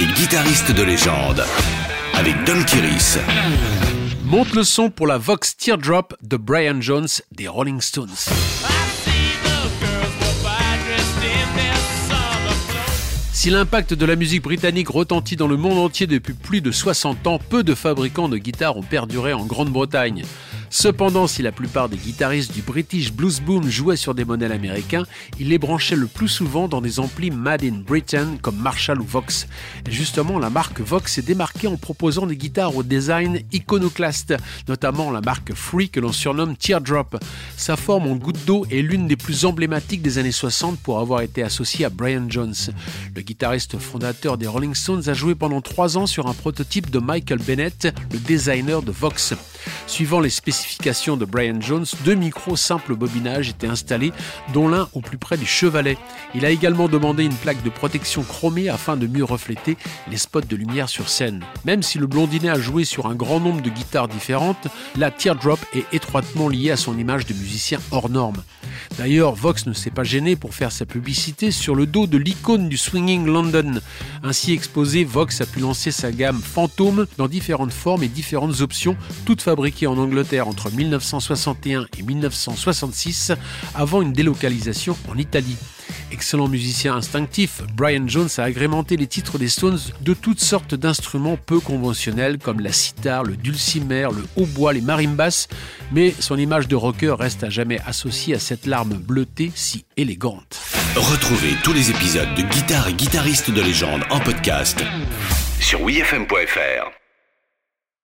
et guitariste de légende. Avec Don Kiris. Monte le son pour la Vox Teardrop de Brian Jones des Rolling Stones. Si l'impact de la musique britannique retentit dans le monde entier depuis plus de 60 ans, peu de fabricants de guitares ont perduré en Grande-Bretagne. Cependant, si la plupart des guitaristes du British Blues Boom jouaient sur des modèles américains, ils les branchaient le plus souvent dans des amplis made in Britain comme Marshall ou Vox. Et justement, la marque Vox s'est démarquée en proposant des guitares au design iconoclaste, notamment la marque Free que l'on surnomme Teardrop. Sa forme en goutte d'eau est l'une des plus emblématiques des années 60 pour avoir été associée à Brian Jones. Le guitariste fondateur des Rolling Stones a joué pendant trois ans sur un prototype de Michael Bennett, le designer de Vox. Suivant les spécifications de Brian Jones, deux micros simples bobinage étaient installés, dont l'un au plus près du chevalet. Il a également demandé une plaque de protection chromée afin de mieux refléter les spots de lumière sur scène. Même si le blondinet a joué sur un grand nombre de guitares différentes, la Teardrop est étroitement liée à son image de musicien hors norme. D'ailleurs, Vox ne s'est pas gêné pour faire sa publicité sur le dos de l'icône du Swinging London. Ainsi exposé, Vox a pu lancer sa gamme Phantom dans différentes formes et différentes options, toutes fabriquées en Angleterre entre 1961 et 1966, avant une délocalisation en Italie. Excellent musicien instinctif, Brian Jones a agrémenté les titres des Stones de toutes sortes d'instruments peu conventionnels comme la sitar, le dulcimer, le hautbois, les marimbas, mais son image de rocker reste à jamais associée à cette larme bleutée si élégante. Retrouvez tous les épisodes de Guitare et guitaristes de légende en podcast sur wfm.fr.